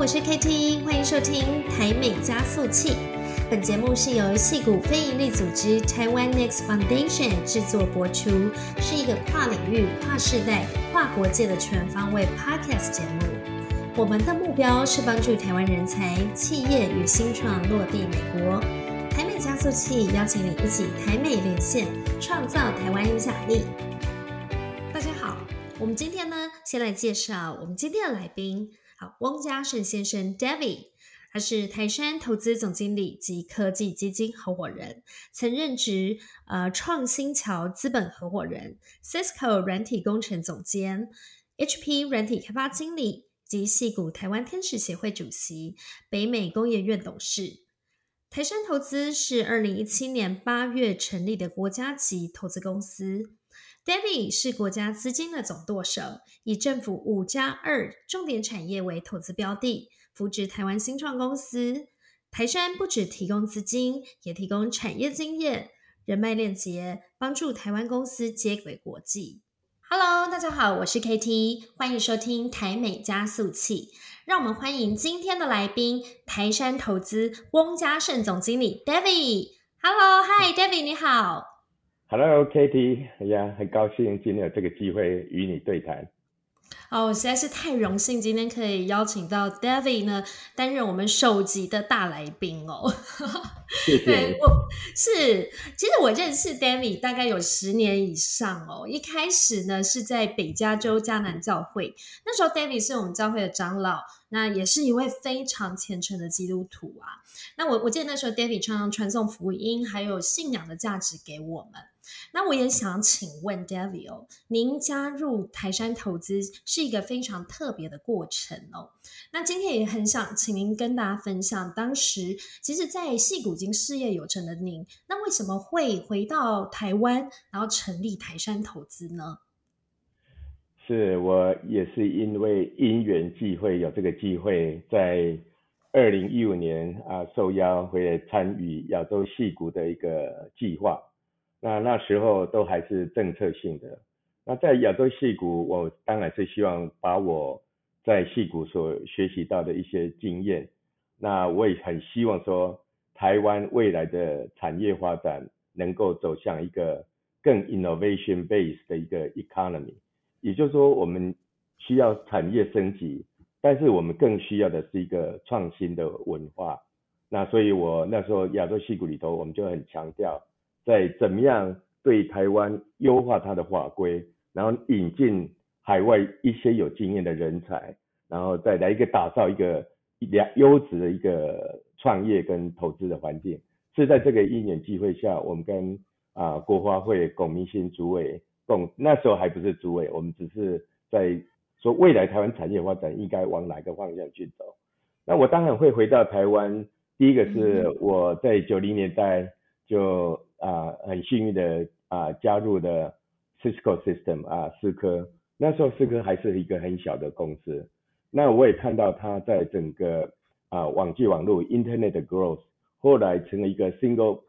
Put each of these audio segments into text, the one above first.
我是 KT，欢迎收听台美加速器。本节目是由戏谷非营利组织台湾 Next Foundation 制作播出，是一个跨领域、跨世代、跨国界的全方位 Podcast 节目。我们的目标是帮助台湾人才、企业与新创落地美国。台美加速器邀请你一起台美连线，创造台湾影响力。大家好，我们今天呢，先来介绍我们今天的来宾。好，汪家胜先生 David，他是台山投资总经理及科技基金合伙人，曾任职呃创新桥资本合伙人、Cisco 软体工程总监、HP 软体开发经理及戏谷台湾天使协会主席、北美工业院董事。台山投资是二零一七年八月成立的国家级投资公司。David 是国家资金的总舵手，以政府五加二重点产业为投资标的，扶植台湾新创公司。台山不只提供资金，也提供产业经验、人脉链接，帮助台湾公司接轨国际。Hello，大家好，我是 KT，欢迎收听台美加速器。让我们欢迎今天的来宾，台山投资翁家盛总经理 David。Hello，Hi，David，你好。Hello，Katie，哎呀，很高兴今天有这个机会与你对谈。哦，我实在是太荣幸，今天可以邀请到 David 呢，担任我们首集的大来宾哦。谢谢。我是，其实我认识 David 大概有十年以上哦。一开始呢是在北加州迦南教会，那时候 David 是我们教会的长老，那也是一位非常虔诚的基督徒啊。那我我记得那时候 David 常常传送福音，还有信仰的价值给我们。那我也想请问 David 哦，您加入台山投资是一个非常特别的过程哦。那今天也很想请您跟大家分享，当时其实，在戏骨已经事业有成的您，那为什么会回到台湾，然后成立台山投资呢？是我也是因为因缘际会，有这个机会，在二零一五年啊，受邀回来参与亚洲戏骨的一个计划。那那时候都还是政策性的。那在亚洲戏股，我当然是希望把我在戏股所学习到的一些经验，那我也很希望说，台湾未来的产业发展能够走向一个更 innovation based 的一个 economy，也就是说，我们需要产业升级，但是我们更需要的是一个创新的文化。那所以我那时候亚洲戏股里头，我们就很强调。在怎么样对台湾优化它的法规，然后引进海外一些有经验的人才，然后再来一个打造一个良优质的一个创业跟投资的环境。是在这个一年机会下，我们跟啊国发会龚明鑫主委共那时候还不是主委，我们只是在说未来台湾产业发展应该往哪个方向去走。那我当然会回到台湾，第一个是我在九零年代就。啊，很幸运的啊，加入了 Cisco System 啊，思科。那时候思科还是一个很小的公司。那我也看到它在整个啊网际网络 Internet growth，后来成为一个 Single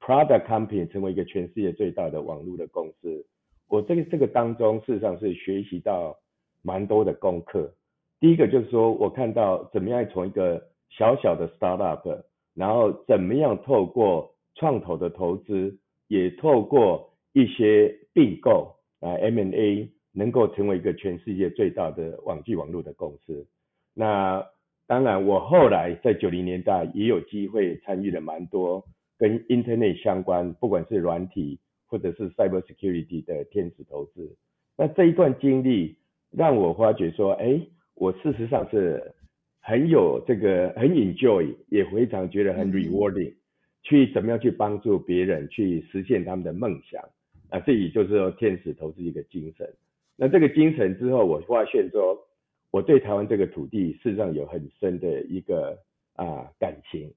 Product Company，成为一个全世界最大的网络的公司。我这个这个当中，事实上是学习到蛮多的功课。第一个就是说我看到怎么样从一个小小的 Startup，然后怎么样透过创投的投资也透过一些并购啊 M&A 能够成为一个全世界最大的网际网络的公司。那当然，我后来在九零年代也有机会参与了蛮多跟 Internet 相关，不管是软体或者是 Cyber Security 的天使投资。那这一段经历让我发觉说，哎，我事实上是很有这个很 enjoy，也非常觉得很 rewarding。去怎么样去帮助别人去实现他们的梦想啊？这也就是说天使投资一个精神。那这个精神之后，我发现说，我对台湾这个土地事实上有很深的一个啊感情。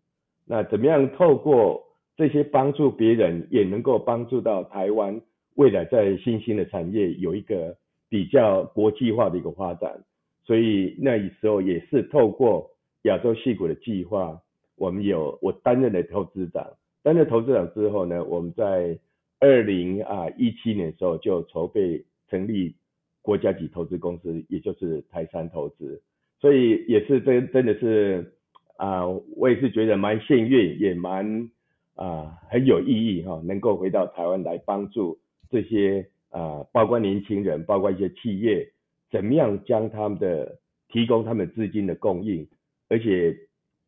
那怎么样透过这些帮助别人，也能够帮助到台湾未来在新兴的产业有一个比较国际化的一个发展？所以那时候也是透过亚洲戏骨的计划。我们有我担任了投资长，担任投资长之后呢，我们在二零啊一七年的时候就筹备成立国家级投资公司，也就是台山投资。所以也是真真的是啊，我也是觉得蛮幸运，也蛮啊很有意义哈，能够回到台湾来帮助这些啊，包括年轻人，包括一些企业，怎么样将他们的提供他们资金的供应，而且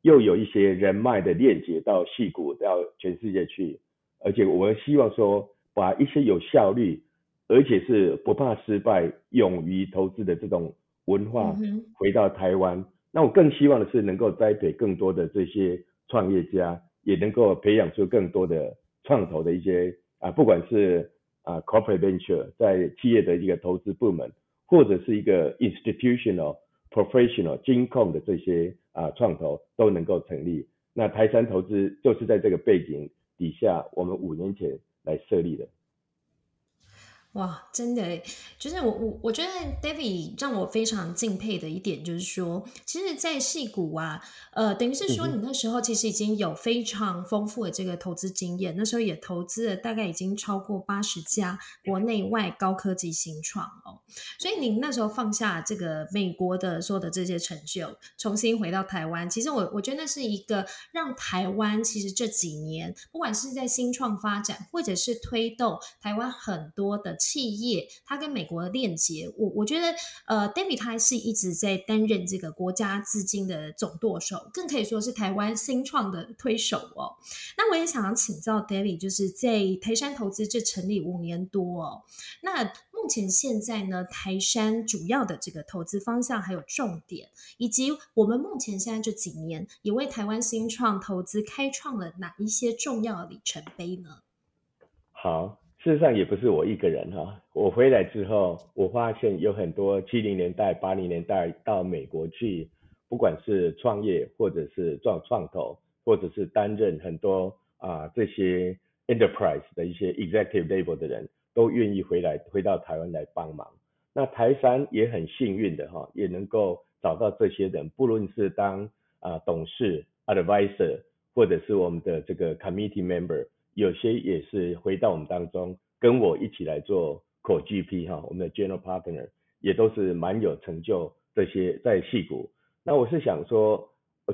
又有一些人脉的链接到戏谷到全世界去，而且我们希望说把一些有效率，而且是不怕失败、勇于投资的这种。文化回到台湾，那我更希望的是能够栽培更多的这些创业家，也能够培养出更多的创投的一些啊，不管是啊 corporate venture 在企业的一个投资部门，或者是一个 institutional professional 金控的这些啊创投都能够成立。那台山投资就是在这个背景底下，我们五年前来设立的。哇，真的，就是我我我觉得 David 让我非常敬佩的一点就是说，其实，在戏股啊，呃，等于是说你那时候其实已经有非常丰富的这个投资经验，那时候也投资了大概已经超过八十家国内外高科技新创哦，所以您那时候放下这个美国的所有的这些成就，重新回到台湾，其实我我觉得那是一个让台湾其实这几年不管是在新创发展，或者是推动台湾很多的。企业它跟美国的链接，我我觉得，呃，David 他是一直在担任这个国家资金的总舵手，更可以说是台湾新创的推手哦。那我也想要请教 David，就是在台山投资这成立五年多哦，那目前现在呢，台山主要的这个投资方向还有重点，以及我们目前现在这几年也为台湾新创投资开创了哪一些重要里程碑呢？好。事实上也不是我一个人哈，我回来之后，我发现有很多七零年代、八零年代到美国去，不管是创业或者是做创投，或者是担任很多啊这些 enterprise 的一些 executive level 的人，都愿意回来回到台湾来帮忙。那台山也很幸运的哈，也能够找到这些人，不论是当啊董事 advisor，或者是我们的这个 committee member。有些也是回到我们当中，跟我一起来做 Co GP 哈，我们的 General Partner 也都是蛮有成就。这些在戏股，那我是想说，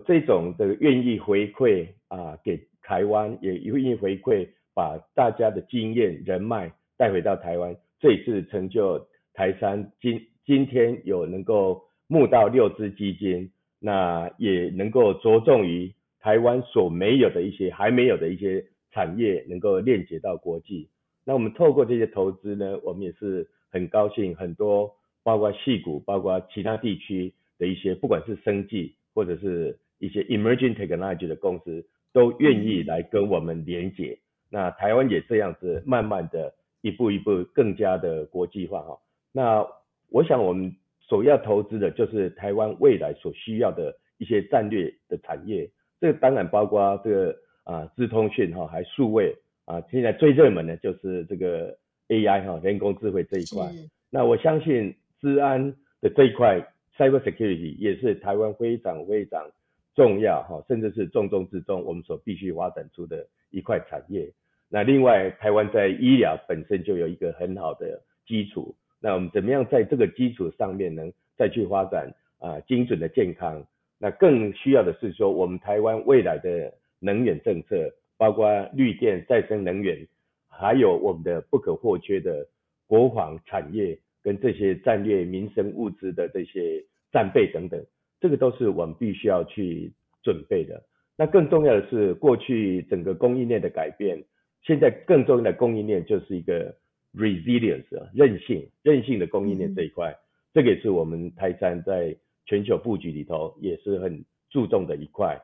这种的愿意回馈啊，给台湾也愿意回馈，把大家的经验人脉带回到台湾，这一次成就台山今今天有能够募到六支基金，那也能够着重于台湾所没有的一些还没有的一些。产业能够链接到国际，那我们透过这些投资呢，我们也是很高兴，很多包括细股，包括其他地区的一些，不管是生技或者是一些 emerging technology 的公司，都愿意来跟我们连接。那台湾也这样子，慢慢的一步一步更加的国际化哈。那我想我们首要投资的就是台湾未来所需要的一些战略的产业，这当然包括这个。啊，资通讯哈，还数位啊，现在最热门的就是这个 AI 哈，人工智慧这一块。那我相信治安的这一块，cyber security 也是台湾非常非常重要哈，甚至是重中之重，我们所必须发展出的一块产业。那另外，台湾在医疗本身就有一个很好的基础，那我们怎么样在这个基础上面能再去发展啊精准的健康？那更需要的是说，我们台湾未来的。能源政策，包括绿电、再生能源，还有我们的不可或缺的国防产业跟这些战略民生物资的这些战备等等，这个都是我们必须要去准备的。那更重要的是，过去整个供应链的改变，现在更重要的供应链就是一个 resilience 韧性、韧性的供应链这一块，这个也是我们台山在全球布局里头也是很注重的一块。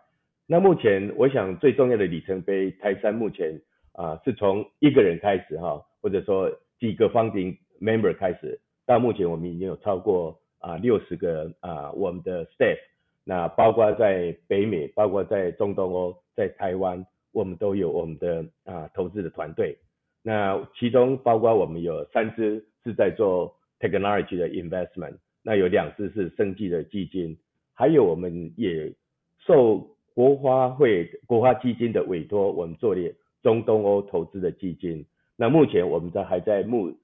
那目前我想最重要的里程碑，台山目前啊是从一个人开始哈，或者说几个 founding member 开始，到目前我们已经有超过啊六十个啊我们的 staff，那包括在北美，包括在中东欧，在台湾，我们都有我们的啊投资的团队，那其中包括我们有三支是在做 technology 的 investment，那有两支是生技的基金，还有我们也受国花会国花基金的委托，我们做了中东欧投资的基金。那目前我们在还在募，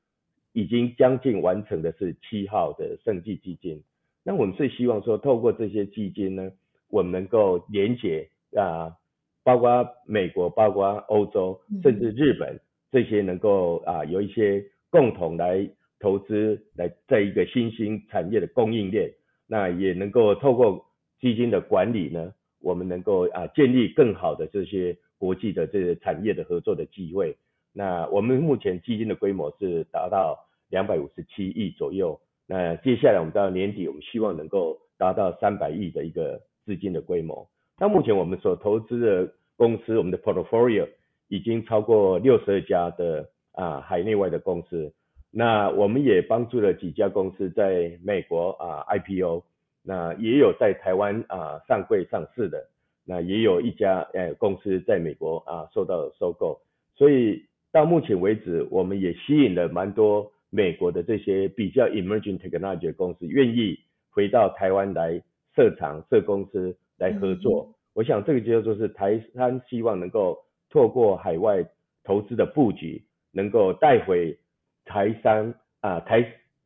已经将近完成的是七号的生技基金。那我们是希望说，透过这些基金呢，我们能够连接啊，包括美国、包括欧洲，甚至日本这些能够啊有一些共同来投资，来在一个新兴产业的供应链，那也能够透过基金的管理呢，我们能够啊建立更好的这些国际的这些产业的合作的机会。那我们目前基金的规模是达到两百五十七亿左右。那接下来我们到年底，我们希望能够达到三百亿的一个资金的规模。那目前我们所投资的公司，我们的 portfolio 已经超过六十二家的啊海内外的公司。那我们也帮助了几家公司在美国啊 IPO，那也有在台湾啊上柜上市的，那也有一家呃公司在美国啊受到收购。所以到目前为止，我们也吸引了蛮多。美国的这些比较 emerging technology 公司愿意回到台湾来设厂设公司来合作，我想这个就就是台湾希望能够透过海外投资的布局，能够带回台商啊台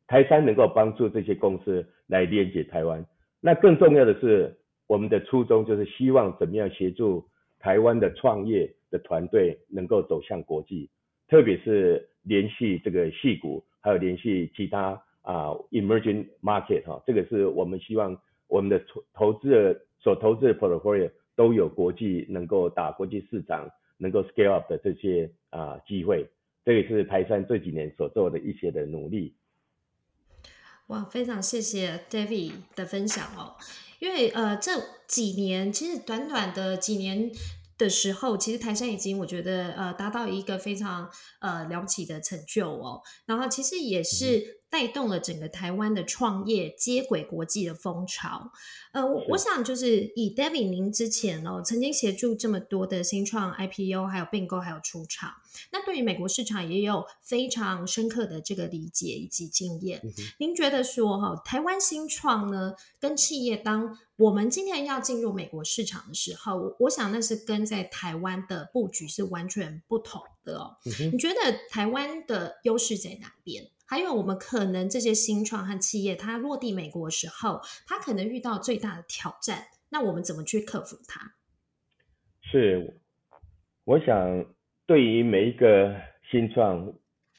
台商能够帮助这些公司来连接台湾。那更重要的是，我们的初衷就是希望怎么样协助台湾的创业的团队能够走向国际，特别是联系这个戏股。还有联系其他啊，emerging market 哈，这个是我们希望我们的投投资的所投资的 portfolio 都有国际能够打国际市场，能够 scale up 的这些啊机会，这也是台山这几年所做的一些的努力。哇，非常谢谢 David 的分享哦，因为呃这几年其实短短的几年。的时候，其实台山已经我觉得呃达到一个非常呃了不起的成就哦，然后其实也是。带动了整个台湾的创业接轨国际的风潮。呃，我想就是以 David 您之前哦，曾经协助这么多的新创 IPO，还有并购，还有出场，那对于美国市场也有非常深刻的这个理解以及经验。您觉得说哈，台湾新创呢，跟企业当我们今天要进入美国市场的时候，我我想那是跟在台湾的布局是完全不同的哦。你觉得台湾的优势在哪边？还有，我们可能这些新创和企业，它落地美国的时候，它可能遇到最大的挑战。那我们怎么去克服它？是，我想对于每一个新创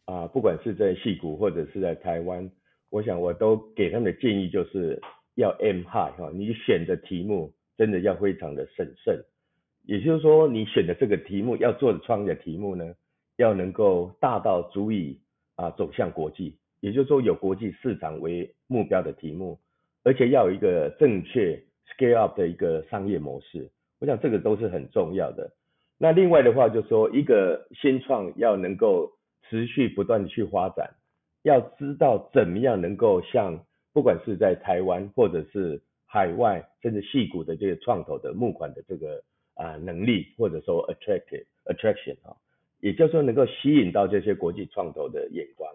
啊，不管是在戏谷或者是在台湾，我想我都给他们的建议就是要 M high 哈，你选的题目真的要非常的审慎。也就是说，你选的这个题目要做的创业题目呢，要能够大到足以。啊，走向国际，也就是说有国际市场为目标的题目，而且要有一个正确 scale up 的一个商业模式，我想这个都是很重要的。那另外的话，就说一个新创要能够持续不断的去发展，要知道怎么样能够像不管是在台湾或者是海外，甚至细股的这个创投的募款的这个啊能力，或者说 attractive attraction 啊。也就是说，能够吸引到这些国际创投的眼光。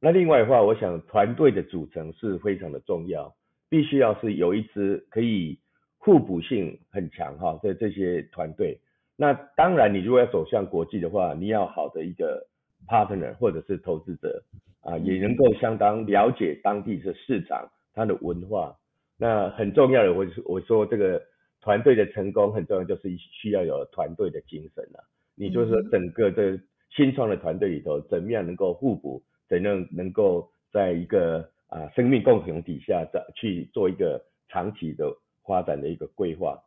那另外的话，我想团队的组成是非常的重要，必须要是有一支可以互补性很强哈的这些团队。那当然，你如果要走向国际的话，你要好的一个 partner 或者是投资者啊，也能够相当了解当地的市场、它的文化。那很重要的，我我说这个团队的成功很重要，就是需要有团队的精神啊。你就是说，整个的新创的团队里头，怎么样能够互补？怎样能够在一个啊生命共同底下，再去做一个长期的发展的一个规划？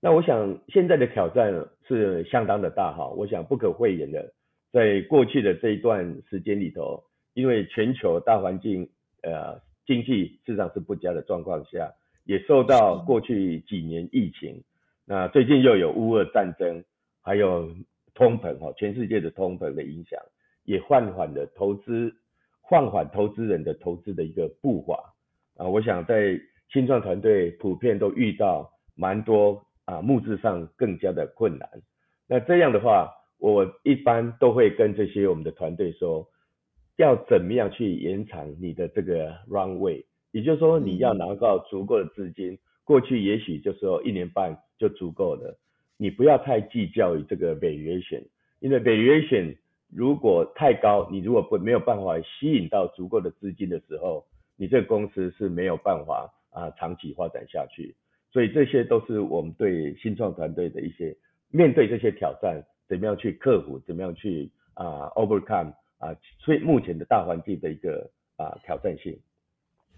那我想现在的挑战是相当的大哈。我想不可讳言的，在过去的这一段时间里头，因为全球大环境呃经济市场是不佳的状况下，也受到过去几年疫情，那最近又有乌俄战争，还有。通膨哈，全世界的通膨的影响，也放缓了投资，放缓投资人的投资的一个步伐啊。我想在新创团队普遍都遇到蛮多啊募资上更加的困难。那这样的话，我一般都会跟这些我们的团队说，要怎么样去延长你的这个 runway，也就是说你要拿到足够的资金，过去也许就说一年半就足够了。你不要太计较于这个 valuation，因为 valuation 如果太高，你如果不没有办法吸引到足够的资金的时候，你这个公司是没有办法啊长期发展下去。所以这些都是我们对新创团队的一些面对这些挑战，怎么样去克服，怎么样去啊 overcome 啊，所以目前的大环境的一个啊挑战性。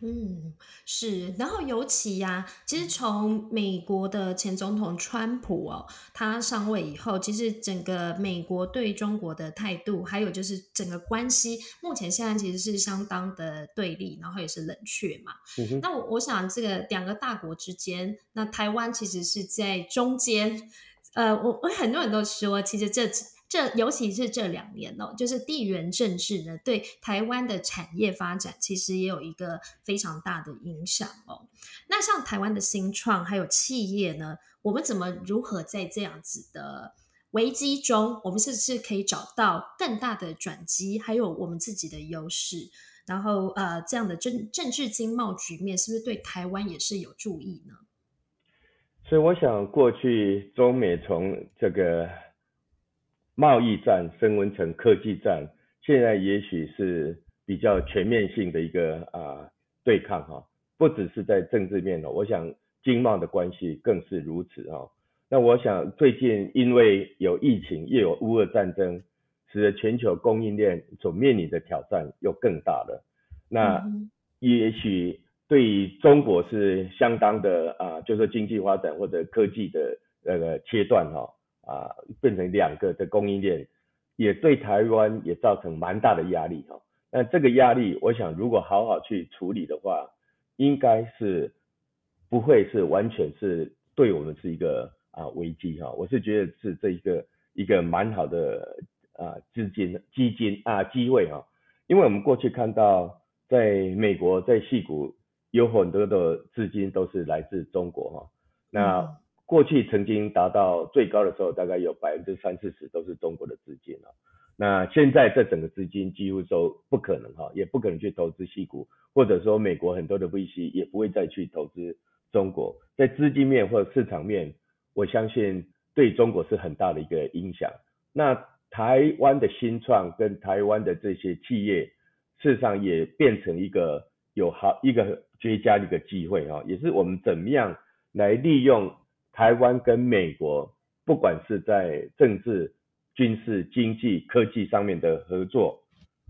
嗯，是，然后尤其呀，其实从美国的前总统川普哦，他上位以后，其实整个美国对中国的态度，还有就是整个关系，目前现在其实是相当的对立，然后也是冷却嘛。那我我想，这个两个大国之间，那台湾其实是在中间，呃，我我很多人都说，其实这。这尤其是这两年哦，就是地缘政治呢，对台湾的产业发展其实也有一个非常大的影响哦。那像台湾的新创还有企业呢，我们怎么如何在这样子的危机中，我们是不是可以找到更大的转机，还有我们自己的优势？然后呃，这样的政政治经贸局面是不是对台湾也是有注意呢？所以我想，过去中美从这个。贸易战升温成科技战，现在也许是比较全面性的一个啊对抗哈，不只是在政治面哦，我想经贸的关系更是如此哈。那我想最近因为有疫情又有乌俄战争，使得全球供应链所面临的挑战又更大了。那也许对于中国是相当的啊，就是经济发展或者科技的那个切断哈。啊，变成两个的供应链，也对台湾也造成蛮大的压力哈。那这个压力，我想如果好好去处理的话，应该是不会是完全是对我们是一个啊危机哈。我是觉得是这一个一个蛮好的啊资金基金啊机会哈。因为我们过去看到，在美国在戏谷有很多的资金都是来自中国哈。那过去曾经达到最高的时候，大概有百分之三四十都是中国的资金啊。那现在这整个资金几乎都不可能哈，也不可能去投资西股，或者说美国很多的 VC 也不会再去投资中国。在资金面或者市场面，我相信对中国是很大的一个影响。那台湾的新创跟台湾的这些企业，事实上也变成一个有好一个绝佳的一个机会哈，也是我们怎么样来利用。台湾跟美国，不管是在政治、军事、经济、科技上面的合作，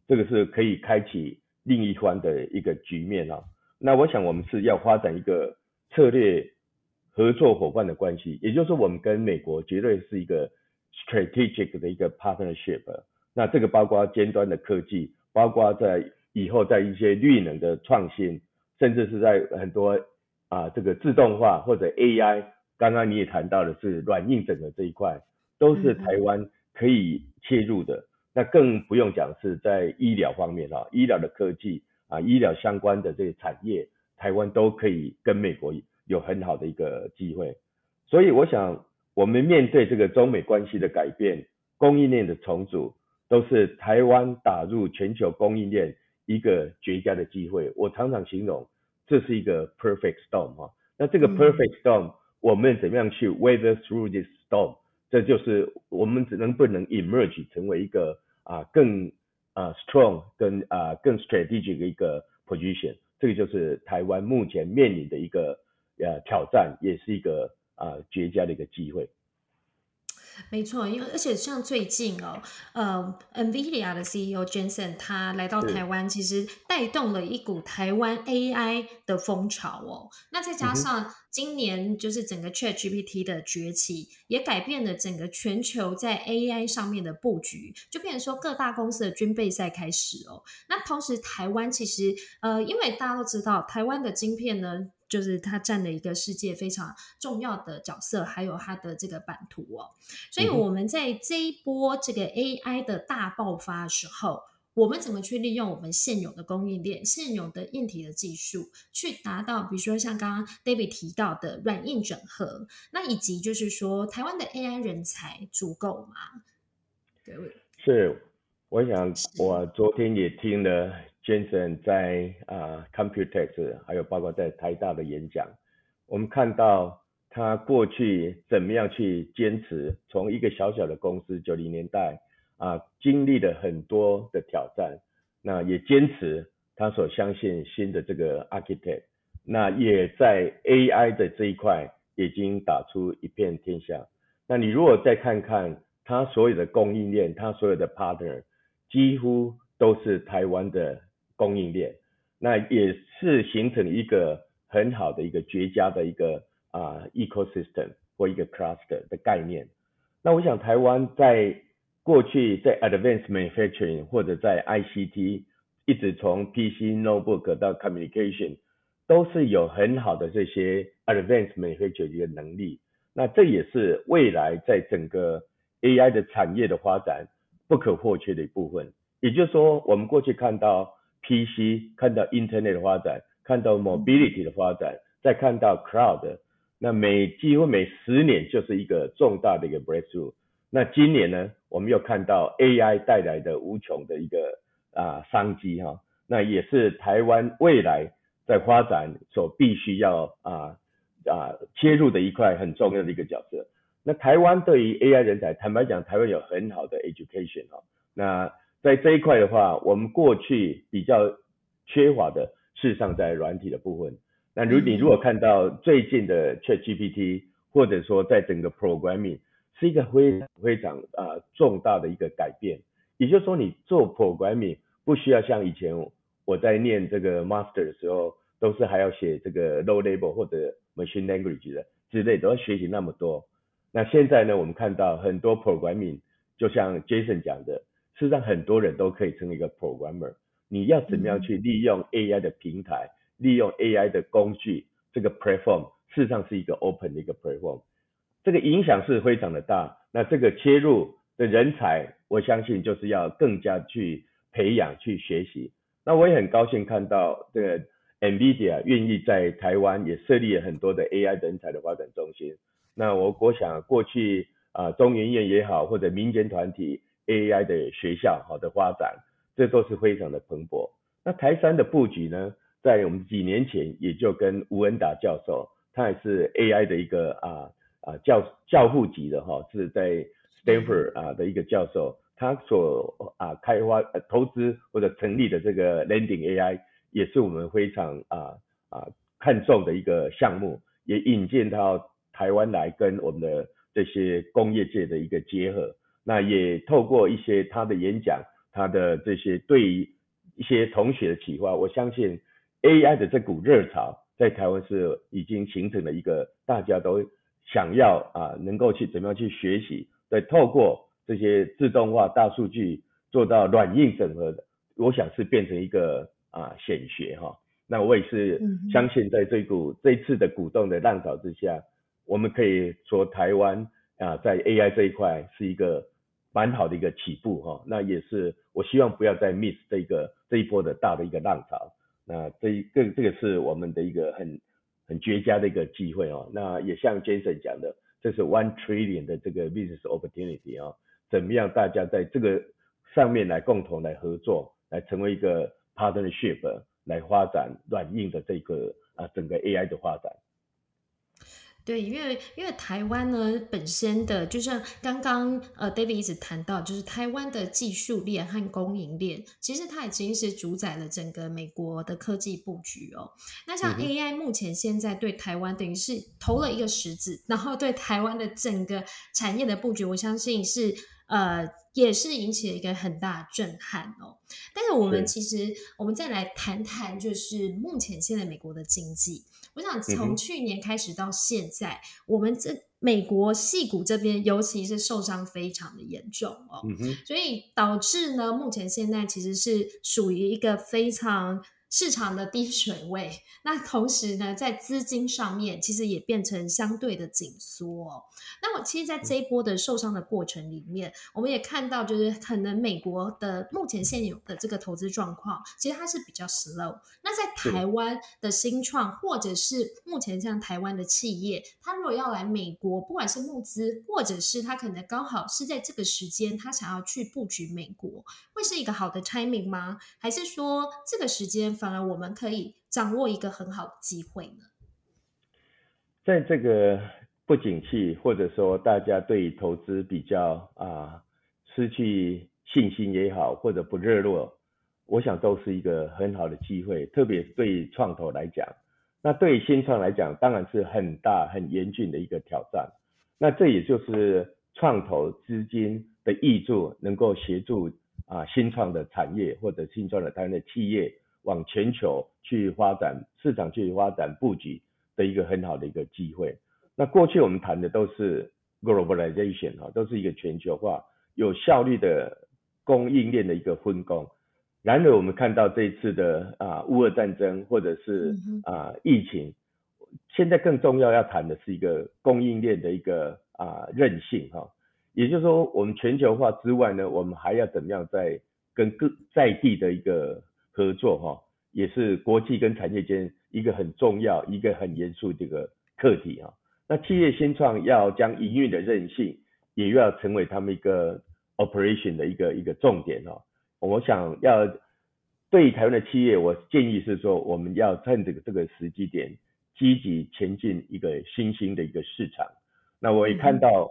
这个是可以开启另一番的一个局面啊。那我想我们是要发展一个策略合作伙伴的关系，也就是我们跟美国绝对是一个 strategic 的一个 partnership。那这个包括尖端的科技，包括在以后在一些绿能的创新，甚至是在很多啊这个自动化或者 AI。刚刚你也谈到的是软硬整合这一块，都是台湾可以切入的。那更不用讲是在医疗方面啊，医疗的科技啊，医疗相关的这些产业，台湾都可以跟美国有很好的一个机会。所以我想，我们面对这个中美关系的改变，供应链的重组，都是台湾打入全球供应链一个绝佳的机会。我常常形容，这是一个 perfect storm 哈。那这个 perfect storm。我们怎么样去 weather through this storm？这就是我们只能不能 emerge 成为一个啊更啊 strong 跟啊更 strategic 的一个 position。这个就是台湾目前面临的一个呃挑战，也是一个啊绝佳的一个机会。没错，因为而且像最近哦，呃，NVIDIA 的 CEO Jensen 他来到台湾，其实带动了一股台湾 AI 的风潮哦。那再加上今年就是整个 ChatGPT 的崛起，也改变了整个全球在 AI 上面的布局，就变成说各大公司的军备赛开始哦。那同时台湾其实呃，因为大家都知道台湾的晶片呢。就是它占了一个世界非常重要的角色，还有它的这个版图哦。所以我们在这一波这个 AI 的大爆发的时候，我们怎么去利用我们现有的供应链、现有的硬体的技术，去达到比如说像刚刚 David 提到的软硬整合，那以及就是说台湾的 AI 人才足够吗？对，是，我想我昨天也听了。Jason 在啊 Computex，还有包括在台大的演讲，我们看到他过去怎么样去坚持，从一个小小的公司九零年代啊，经历了很多的挑战，那也坚持他所相信新的这个 architect，那也在 AI 的这一块已经打出一片天下。那你如果再看看他所有的供应链，他所有的 partner 几乎都是台湾的供应链，那也是形成一个很好的一个绝佳的一个啊 ecosystem 或一个 cluster 的概念。那我想台湾在过去在 advanced manufacturing 或者在 ICT，一直从 PC notebook 到 communication，都是有很好的这些 advanced manufacturing 的能力。那这也是未来在整个 AI 的产业的发展不可或缺的一部分。也就是说，我们过去看到 PC，看到 Internet 的发展，看到 mobility 的发展，再看到 cloud，那每几乎每十年就是一个重大的一个 breakthrough。那今年呢，我们又看到 AI 带来的无穷的一个啊商机哈，那也是台湾未来在发展所必须要啊啊切入的一块很重要的一个角色。那台湾对于 AI 人才，坦白讲，台湾有很好的 education 哈。那在这一块的话，我们过去比较缺乏的，事实上在软体的部分。那如你如果看到最近的 ChatGPT，或者说在整个 programming。是一个非常非常啊重大的一个改变，也就是说，你做 programming 不需要像以前我在念这个 master 的时候，都是还要写这个 low level 或者 machine language 的之类，都要学习那么多。那现在呢，我们看到很多 programming，就像 Jason 讲的，事实上很多人都可以成为一个 programmer。你要怎么样去利用 AI 的平台，利用 AI 的工具，这个 platform 事实上是一个 open 的一个 platform。这个影响是非常的大，那这个切入的人才，我相信就是要更加去培养、去学习。那我也很高兴看到这个 NVIDIA 愿意在台湾也设立了很多的 AI 人才的发展中心。那我我想过去啊，中研院也好，或者民间团体 AI 的学校好的发展，这都是非常的蓬勃。那台山的布局呢，在我们几年前也就跟吴恩达教授，他也是 AI 的一个啊。啊，教教父级的哈，是在 Stanford 啊的一个教授，他所啊开发、投资或者成立的这个 Landing AI，也是我们非常啊啊看重的一个项目，也引荐到台湾来跟我们的这些工业界的一个结合。那也透过一些他的演讲，他的这些对于一些同学的启发，我相信 AI 的这股热潮在台湾是已经形成了一个大家都。想要啊，能够去怎么样去学习，再透过这些自动化、大数据做到软硬整合的，我想是变成一个啊显学哈。那我也是相信，在这股这次的鼓动的浪潮之下，我们可以说台湾啊在 AI 这一块是一个蛮好的一个起步哈。那也是我希望不要再 miss 这个这一波的大的一个浪潮。那这一个这个是我们的一个很。很绝佳的一个机会哦，那也像 Jason 讲的，这是 One Trillion 的这个 business opportunity 啊，怎么样大家在这个上面来共同来合作，来成为一个 partnership 来发展软硬的这个啊整个 AI 的发展。对，因为因为台湾呢本身的，就像刚刚呃 David 一直谈到，就是台湾的技术链和供应链，其实它已经是主宰了整个美国的科技布局哦。那像 AI 目前现在对台湾等于是投了一个石子，然后对台湾的整个产业的布局，我相信是呃也是引起了一个很大的震撼哦。但是我们其实我们再来谈谈，就是目前现在美国的经济。我想从去年开始到现在，我们这美国戏股这边，尤其是受伤非常的严重哦，所以导致呢，目前现在其实是属于一个非常。市场的低水位，那同时呢，在资金上面其实也变成相对的紧缩。哦那么其实，在这一波的受伤的过程里面，我们也看到，就是可能美国的目前现有的这个投资状况，其实它是比较 slow。那在台湾的新创，或者是目前像台湾的企业，它如果要来美国，不管是募资，或者是它可能刚好是在这个时间，它想要去布局美国，会是一个好的 timing 吗？还是说这个时间？反而我们可以掌握一个很好的机会呢。在这个不景气，或者说大家对投资比较啊失去信心也好，或者不热络，我想都是一个很好的机会。特别对创投来讲，那对新创来讲，当然是很大很严峻的一个挑战。那这也就是创投资金的益助，能够协助啊新创的产业或者新创的台湾的企业往全球去发展市场去发展布局的一个很好的一个机会。那过去我们谈的都是 globalization 哈，都是一个全球化、有效率的供应链的一个分工。然而我们看到这一次的啊乌俄战争或者是啊疫情，现在更重要要谈的是一个供应链的一个啊韧性哈。也就是说，我们全球化之外呢，我们还要怎么样在跟各在地的一个合作哈，也是国际跟产业间一个很重要、一个很严肃这个课题哈。那企业新创要将营运的韧性，也要成为他们一个 operation 的一个一个重点哦。我想要对台湾的企业，我建议是说，我们要趁这个这个时机点，积极前进一个新兴的一个市场。那我也看到，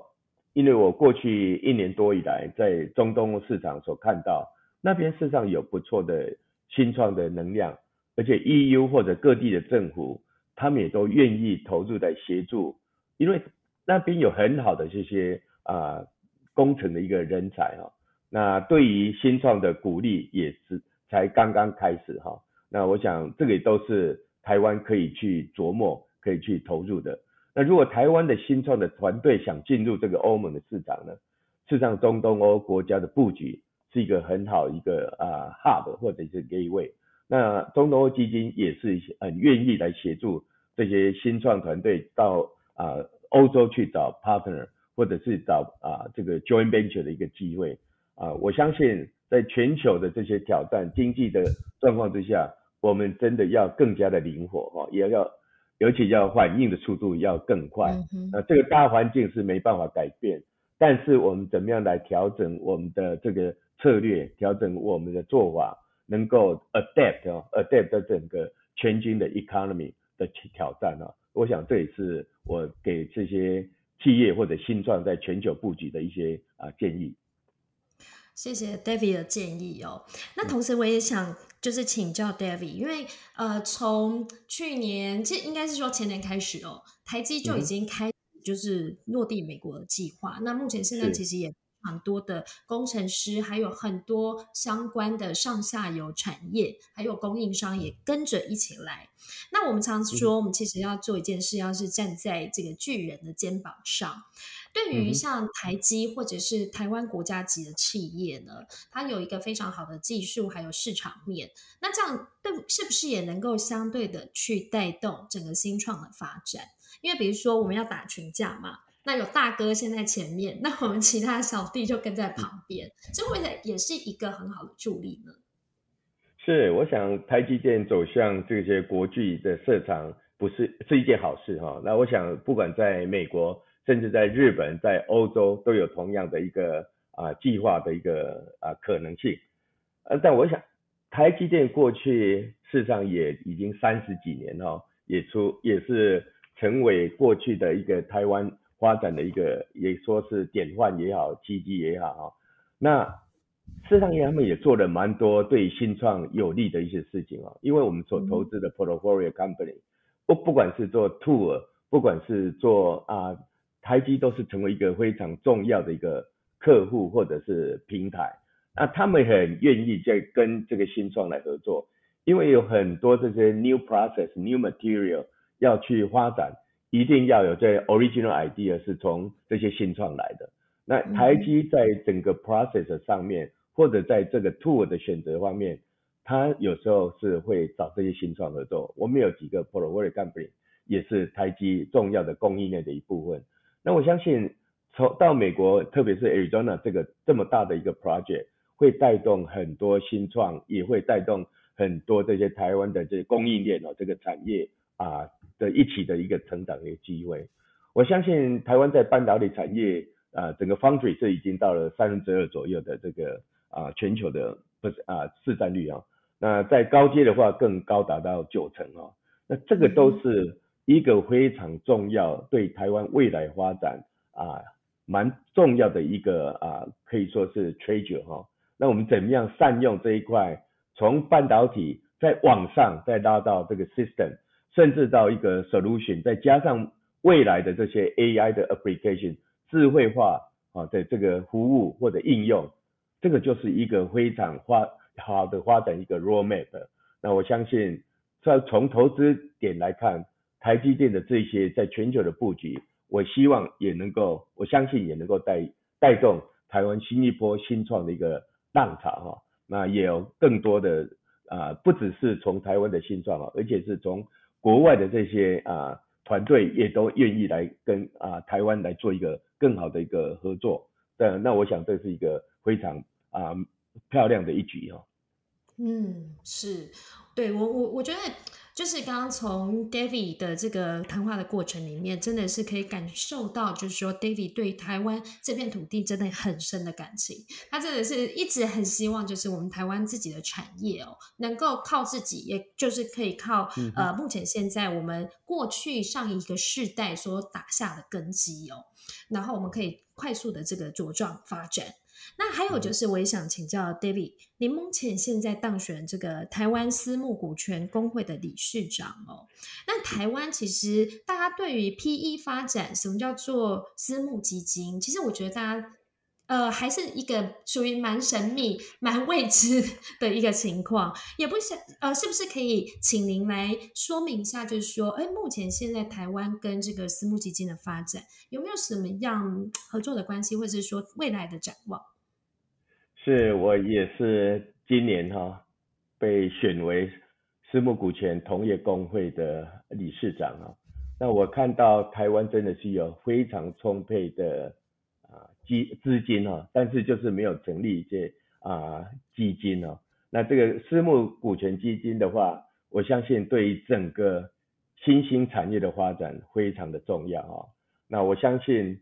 因为我过去一年多以来在中东市场所看到，那边事实上有不错的新创的能量，而且 EU 或者各地的政府，他们也都愿意投入在协助。因为那边有很好的这些啊工程的一个人才哈，那对于新创的鼓励也是才刚刚开始哈，那我想这个也都是台湾可以去琢磨、可以去投入的。那如果台湾的新创的团队想进入这个欧盟的市场呢，事实上中东欧国家的布局是一个很好一个啊 hub 或者是 gateway，那中东欧基金也是很愿意来协助这些新创团队到。啊，欧洲去找 partner，或者是找啊这个 joint venture 的一个机会啊，我相信在全球的这些挑战经济的状况之下，我们真的要更加的灵活哈，也要尤其要反应的速度要更快。那这个大环境是没办法改变，但是我们怎么样来调整我们的这个策略，调整我们的做法，能够 adapt 哦，adapt 整个全军的 economy 的挑战啊。我想这也是我给这些企业或者新创在全球布局的一些啊建议。谢谢 David 的建议哦。那同时我也想就是请教 David，因为呃从去年其实应该是说前年开始哦，台积就已经开就是落地美国的计划。那目前现在其实也。很多的工程师，还有很多相关的上下游产业，还有供应商也跟着一起来。那我们常说，我们其实要做一件事，要是站在这个巨人的肩膀上。对于像台积或者是台湾国家级的企业呢，它有一个非常好的技术，还有市场面。那这样对是不是也能够相对的去带动整个新创的发展？因为比如说我们要打群架嘛。那有大哥先在前面，那我们其他小弟就跟在旁边，这会也是一个很好的助力呢。是，我想台积电走向这些国际的市场，不是是一件好事哈。那我想，不管在美国，甚至在日本，在欧洲，都有同样的一个啊计划的一个啊可能性。呃，但我想，台积电过去事实上也已经三十几年哈，也出也是成为过去的一个台湾。发展的一个，也说是典范也好，契机也好哈。那事实上，他们也做了蛮多对新创有利的一些事情啊。因为我们所投资的 portfolio company，不不管是做 tool，不管是做啊台积，都是成为一个非常重要的一个客户或者是平台。那他们很愿意在跟这个新创来合作，因为有很多这些 new process、new material 要去发展。一定要有这 original idea 是从这些新创来的。那台积在整个 process 上面，或者在这个 tool 的选择方面，它有时候是会找这些新创合作。我们有几个 portfolio company 也是台积重要的供应链的一部分。那我相信从到美国，特别是 Arizona 这个这么大的一个 project，会带动很多新创，也会带动很多这些台湾的这些供应链哦，这个产业啊。的一起的一个成长的一个机会，我相信台湾在半导体产业啊，整个 foundry 是已经到了三分之二左右的这个啊全球的不是啊市占率啊，那在高阶的话更高达到九成啊，那这个都是一个非常重要对台湾未来发展啊蛮重要的一个啊可以说是 treasure 哈，那我们怎么样善用这一块，从半导体再往上再拉到这个 system。甚至到一个 solution，再加上未来的这些 AI 的 application 智慧化啊的这个服务或者应用，这个就是一个非常发好的发展一个 roadmap。那我相信，在从投资点来看，台积电的这些在全球的布局，我希望也能够，我相信也能够带带动台湾新一波新创的一个浪潮哈。那也有更多的啊，不只是从台湾的新创啊，而且是从国外的这些啊团队也都愿意来跟啊台湾来做一个更好的一个合作。的那我想这是一个非常啊漂亮的一局哈。嗯，是对我我我觉得就是刚刚从 David 的这个谈话的过程里面，真的是可以感受到，就是说 David 对台湾这片土地真的很深的感情。他真的是一直很希望，就是我们台湾自己的产业哦，能够靠自己，也就是可以靠呃目前现在我们过去上一个世代所打下的根基哦，然后我们可以快速的这个茁壮发展。那还有就是，我也想请教 David，您目前现在当选这个台湾私募股权工会的理事长哦。那台湾其实大家对于 PE 发展，什么叫做私募基金？其实我觉得大家呃还是一个属于蛮神秘、蛮未知的一个情况。也不想呃，是不是可以请您来说明一下，就是说，哎，目前现在台湾跟这个私募基金的发展有没有什么样合作的关系，或者是说未来的展望？是我也是今年哈被选为私募股权同业工会的理事长啊。那我看到台湾真的是有非常充沛的啊基资金哈，但是就是没有成立一些啊基金哦。那这个私募股权基金的话，我相信对于整个新兴产业的发展非常的重要啊。那我相信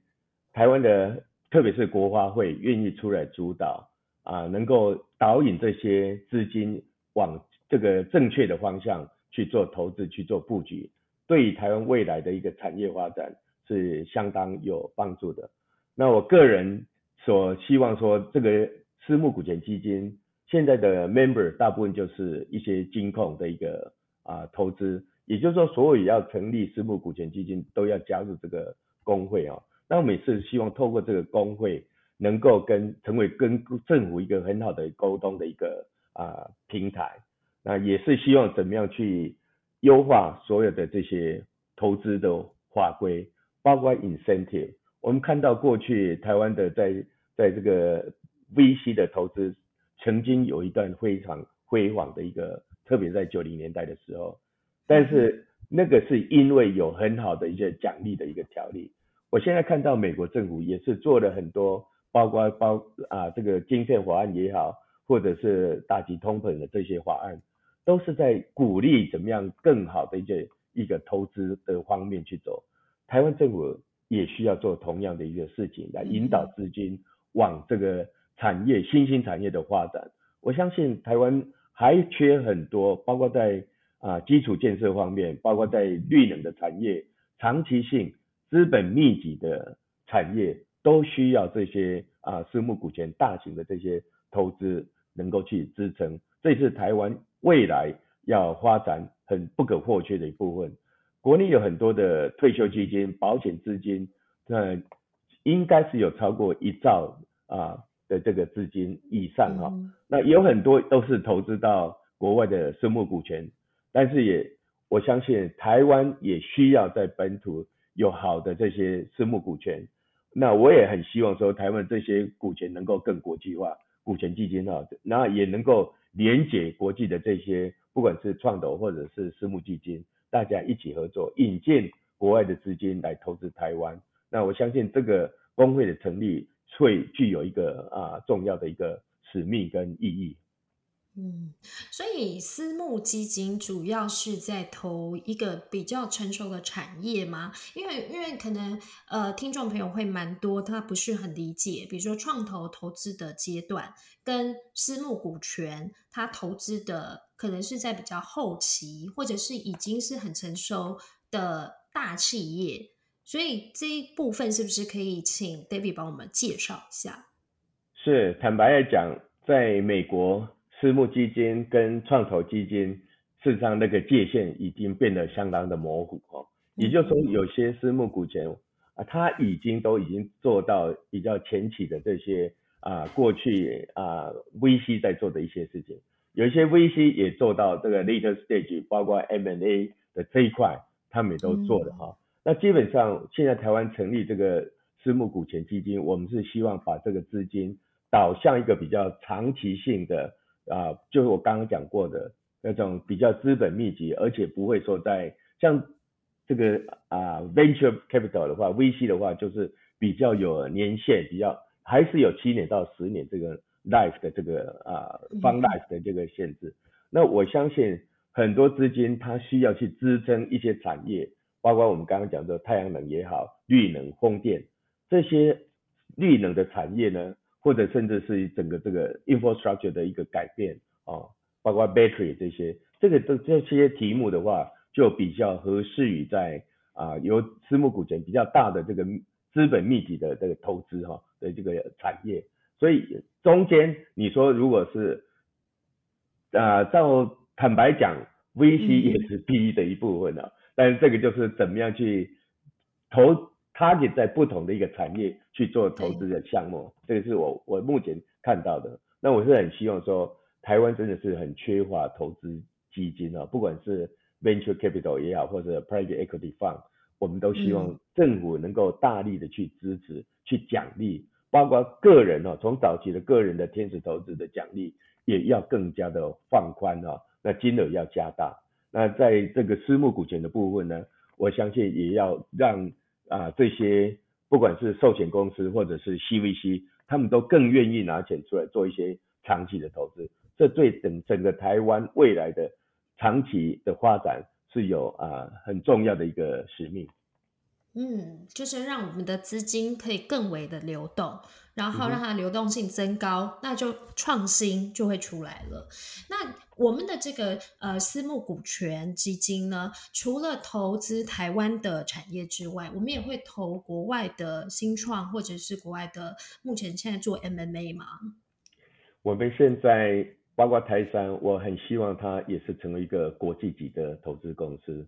台湾的特别是国发会愿意出来主导。啊，能够导引这些资金往这个正确的方向去做投资、去做布局，对于台湾未来的一个产业发展是相当有帮助的。那我个人所希望说，这个私募股权基金现在的 member 大部分就是一些金控的一个啊投资，也就是说，所有要成立私募股权基金都要加入这个工会啊。那我每次希望透过这个工会。能够跟成为跟政府一个很好的沟通的一个啊平台，那也是希望怎么样去优化所有的这些投资的法规，包括 incentive。我们看到过去台湾的在在这个 VC 的投资，曾经有一段非常辉煌的一个，特别在九零年代的时候，但是那个是因为有很好的一些奖励的一个条例。我现在看到美国政府也是做了很多。包括包啊，这个晶片法案也好，或者是大吉通膨的这些法案，都是在鼓励怎么样更好的一个一个投资的方面去走。台湾政府也需要做同样的一个事情，来引导资金往这个产业新兴产业的发展。我相信台湾还缺很多，包括在啊基础建设方面，包括在绿能的产业，长期性资本密集的产业。都需要这些啊私募股权大型的这些投资能够去支撑，这是台湾未来要发展很不可或缺的一部分。国内有很多的退休基金、保险资金，那应该是有超过一兆啊的这个资金以上哈。那有很多都是投资到国外的私募股权，但是也我相信台湾也需要在本土有好的这些私募股权。那我也很希望说，台湾这些股权能够更国际化，股权基金啊，那也能够连接国际的这些，不管是创投或者是私募基金，大家一起合作，引进国外的资金来投资台湾。那我相信这个工会的成立会具有一个啊重要的一个使命跟意义。嗯，所以私募基金主要是在投一个比较成熟的产业吗？因为因为可能呃，听众朋友会蛮多，他不是很理解，比如说创投投资的阶段跟私募股权，他投资的可能是在比较后期，或者是已经是很成熟的大企业，所以这一部分是不是可以请 David 帮我们介绍一下？是，坦白来讲，在美国。私募基金跟创投基金事实上那个界限已经变得相当的模糊哦。也就是说，有些私募股权啊，它已经都已经做到比较前期的这些啊，过去啊 VC 在做的一些事情，有一些 VC 也做到这个 later stage，包括 M&A 的这一块，他们也都做了哈。那基本上现在台湾成立这个私募股权基金，我们是希望把这个资金导向一个比较长期性的啊，就是我刚刚讲过的那种比较资本密集，而且不会说在像。这个啊，venture capital 的话，VC 的话就是比较有年限，比较还是有七年到十年这个 life 的这个啊，fund life 的这个限制。那我相信很多资金它需要去支撑一些产业，包括我们刚刚讲的太阳能也好，绿能、风电这些绿能的产业呢，或者甚至是整个这个 infrastructure 的一个改变啊，包括 battery 这些，这个这这些题目的话。就比较合适于在啊由私募股权比较大的这个资本密集的这个投资哈的这个产业，所以中间你说如果是啊照坦白讲，VC 也是 PE 的一部分啊，但是这个就是怎么样去投 target 在不同的一个产业去做投资的项目，这个是我我目前看到的。那我是很希望说台湾真的是很缺乏投资基金啊，不管是 venture capital 也好，或者 private equity fund，我们都希望政府能够大力的去支持、去奖励，包括个人哦，从早期的个人的天使投资的奖励，也要更加的放宽哦，那金额要加大。那在这个私募股权的部分呢，我相信也要让啊这些不管是寿险公司或者是 CVC，他们都更愿意拿钱出来做一些长期的投资，这对整整个台湾未来的。长期的发展是有啊很重要的一个使命。嗯，就是让我们的资金可以更为的流动，然后让它流动性增高，那就创新就会出来了。那我们的这个呃私募股权基金呢，除了投资台湾的产业之外，我们也会投国外的新创或者是国外的目前现在做 MMA 吗？我们现在。包括台山，我很希望它也是成为一个国际级的投资公司。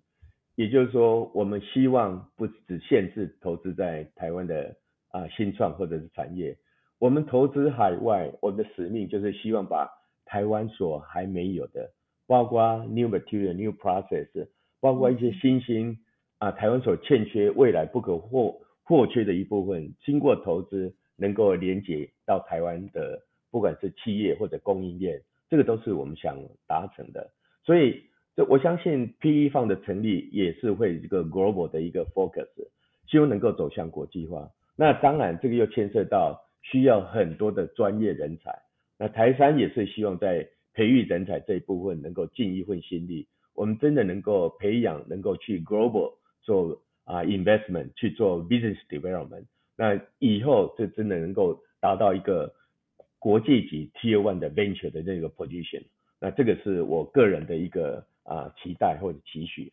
也就是说，我们希望不只限制投资在台湾的啊新创或者是产业，我们投资海外，我们的使命就是希望把台湾所还没有的，包括 new material、new process，包括一些新兴啊台湾所欠缺、未来不可或或缺的一部分，经过投资能够连接到台湾的，不管是企业或者供应链。这个都是我们想达成的，所以这我相信 PE 方的成立也是会一个 global 的一个 focus，希望能够走向国际化。那当然这个又牵涉到需要很多的专业人才，那台山也是希望在培育人才这一部分能够尽一份心力。我们真的能够培养，能够去 global 做啊 investment 去做 business development，那以后就真的能够达到一个。国际级 Tier One 的 Venture 的那个 position，那这个是我个人的一个啊期待或者期许。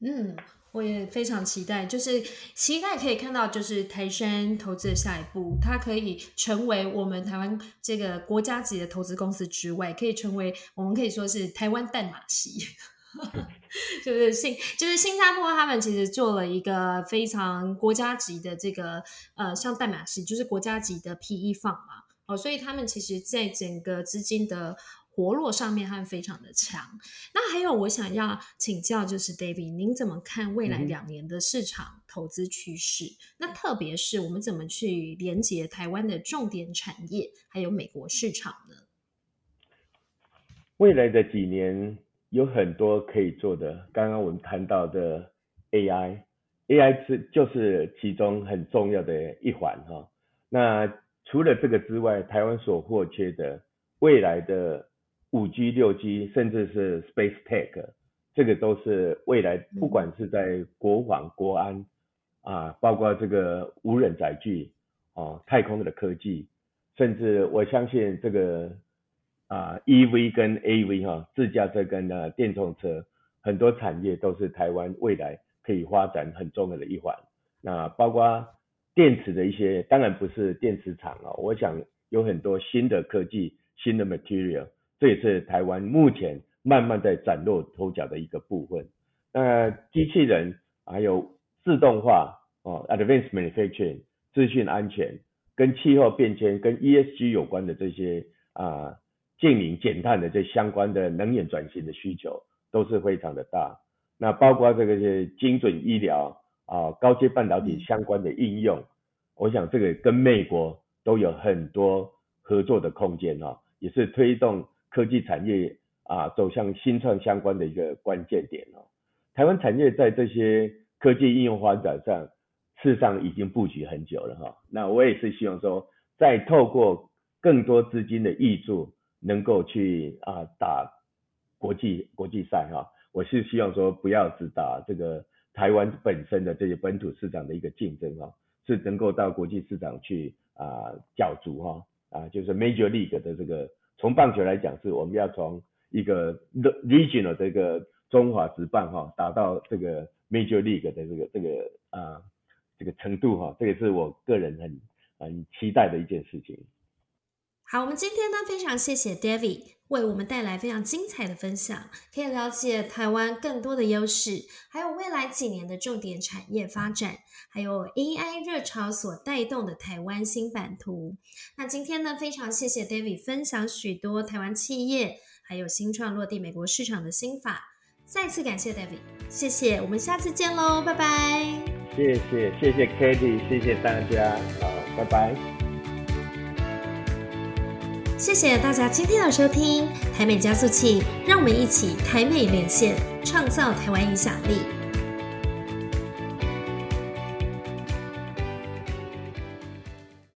嗯，我也非常期待，就是期待可以看到，就是台山投资的下一步，它可以成为我们台湾这个国家级的投资公司之外，可以成为我们可以说是台湾淡马锡，就是新就是新加坡他们其实做了一个非常国家级的这个呃像淡马锡，就是国家级的 PE 放嘛。哦，所以他们其实在整个资金的活络上面，他非常的强。那还有，我想要请教，就是 David，您怎么看未来两年的市场投资趋势？那特别是我们怎么去连接台湾的重点产业，还有美国市场呢？未来的几年有很多可以做的。刚刚我们谈到的 AI，AI 是就是其中很重要的一环哈。那除了这个之外，台湾所获缺的未来的五 G、六 G，甚至是 Space Tech，这个都是未来不管是在国防、国安啊，包括这个无人载具啊、太空的科技，甚至我相信这个啊 EV 跟 AV 哈，自驾车跟呢电动车，很多产业都是台湾未来可以发展很重要的一环。那包括。电池的一些，当然不是电池厂哦，我想有很多新的科技、新的 material，这也是台湾目前慢慢在崭露头角的一个部分。那机器人还有自动化哦，advanced manufacturing，资讯安全，跟气候变迁、跟 ESG 有关的这些啊，净零减碳的这相关的能源转型的需求都是非常的大。那包括这个些精准医疗啊，高阶半导体相关的应用，我想这个跟美国都有很多合作的空间哈，也是推动科技产业啊走向新创相关的一个关键点哦。台湾产业在这些科技应用发展上，事实上已经布局很久了哈。那我也是希望说，再透过更多资金的挹注，能够去啊打国际国际赛哈。我是希望说，不要只打这个台湾本身的这些本土市场的一个竞争哈，是能够到国际市场去啊角逐哈啊，就是 Major League 的这个，从棒球来讲，是我们要从一个 regional 这个。中华职棒哈达到这个 Major League 的这个这个啊这个程度哈，这也是我个人很很期待的一件事情。好，我们今天呢非常谢谢 David 为我们带来非常精彩的分享，可以了解台湾更多的优势，还有未来几年的重点产业发展，还有 AI 热潮所带动的台湾新版图。那今天呢非常谢谢 David 分享许多台湾企业还有新创落地美国市场的心法。再次感谢 David，谢谢，我们下次见喽，拜拜。谢谢，谢谢 Katie，谢谢大家，好，拜拜。谢谢大家今天的收听，台美加速器，让我们一起台美连线，创造台湾影响力。